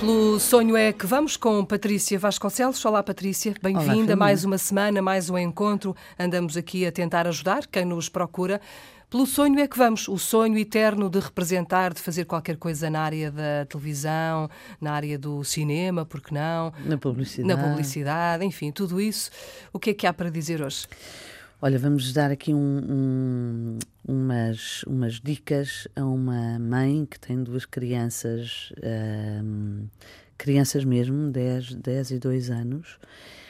Pelo sonho é que vamos com Patrícia Vasconcelos. Olá, Patrícia. Bem-vinda. Mais uma semana, mais um encontro. Andamos aqui a tentar ajudar quem nos procura. Pelo sonho é que vamos, o sonho eterno de representar, de fazer qualquer coisa na área da televisão, na área do cinema, porque não? Na publicidade. Na publicidade, enfim, tudo isso. O que é que há para dizer hoje? Olha, vamos dar aqui um, um, umas, umas dicas a uma mãe que tem duas crianças, um, crianças mesmo, 10, 10 e 2 anos.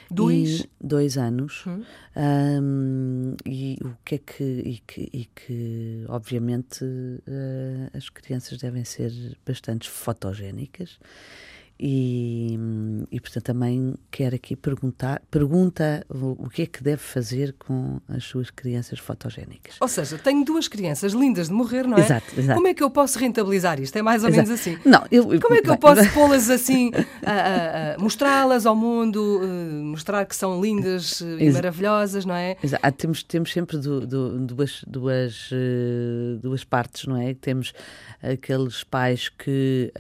Dois? Dois anos. Hum. Um, e o que é que. E que, e que obviamente, uh, as crianças devem ser bastante fotogénicas. E, e, portanto também quero aqui perguntar pergunta o, o, que é que deve fazer com as suas crianças fotogénicas ou seja tenho duas crianças lindas de morrer não é exato, exato. como é que eu posso rentabilizar isto é mais ou exato. menos assim não eu, como é que eu posso pô-las assim mostrá-las ao mundo uh, mostrar que são lindas uh, e maravilhosas não é exato. temos temos sempre do, do, duas duas uh, duas partes não é temos aqueles pais que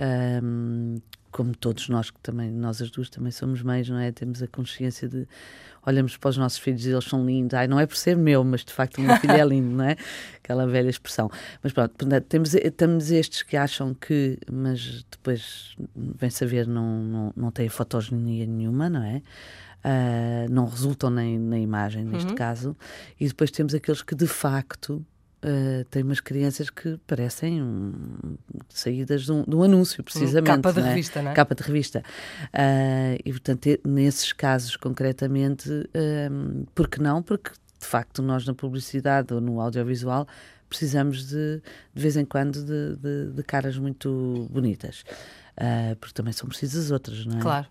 um, como todos nós que também, nós as duas também somos mães, não é? Temos a consciência de olhamos para os nossos filhos e eles são lindos. Ai, não é por ser meu, mas de facto o meu filho é lindo, não é? Aquela velha expressão. Mas pronto, temos, temos estes que acham que, mas depois vem saber, não, não, não têm fotogenia nenhuma, não é? Uh, não resultam nem na imagem, neste uhum. caso. E depois temos aqueles que de facto Uh, tem umas crianças que parecem um, saídas de um, de um, anúncio, precisamente. Capa de é? revista, não é? Capa de revista. Uh, e, portanto, nesses casos, concretamente, uh, por que não? Porque, de facto, nós na publicidade ou no audiovisual precisamos de, de vez em quando, de, de, de caras muito bonitas. Uh, porque também são precisas outras, não é? Claro.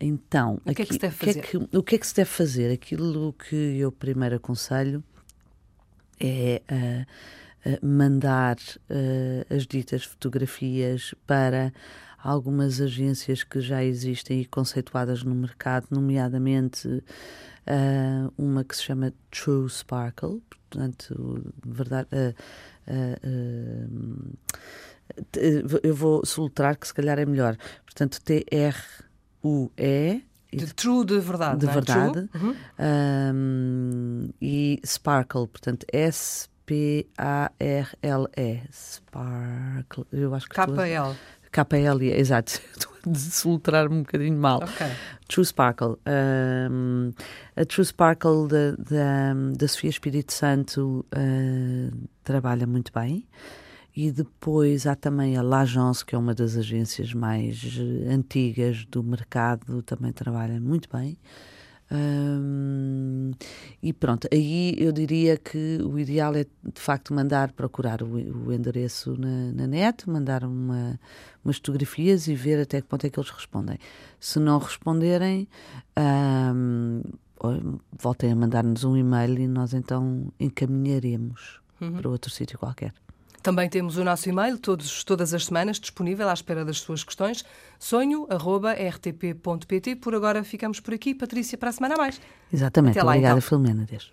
Então, o que, aqui, é que se deve fazer? Que é que, o que é que se deve fazer? Aquilo que eu primeiro aconselho é uh, uh, mandar uh, as ditas fotografias para algumas agências que já existem e conceituadas no mercado, nomeadamente uma que se chama True Sparkle, portanto, verdade. eu vou soltar que se calhar é melhor. Portanto, T-R-U-E de true de verdade. De é? verdade. Uhum. Um, e Sparkle, portanto, S-P-A-R-L-E. Sparkle. Eu acho que. K-L. K-L, exato. Estou a desoltrar um bocadinho mal. Okay. True Sparkle. Um, a True Sparkle da Sofia Espírito Santo uh, trabalha muito bem. E depois há também a L'Agence, que é uma das agências mais eh, antigas do mercado, também trabalha muito bem. Um, e pronto, aí eu diria que o ideal é de facto mandar procurar o, o endereço na, na, net, mandar uma, umas fotografias e ver até que ponto é que eles respondem. Se não responderem, um, voltem a mandar-nos um e-mail e nós então encaminharemos uhum. para outro sítio qualquer. Também temos o nosso e-mail, todos, todas as semanas, disponível à espera das suas questões. sonho.rtp.pt. Por agora ficamos por aqui. Patrícia, para a semana a mais. Exatamente. Até lá, Obrigada, então. Filomena. Deus.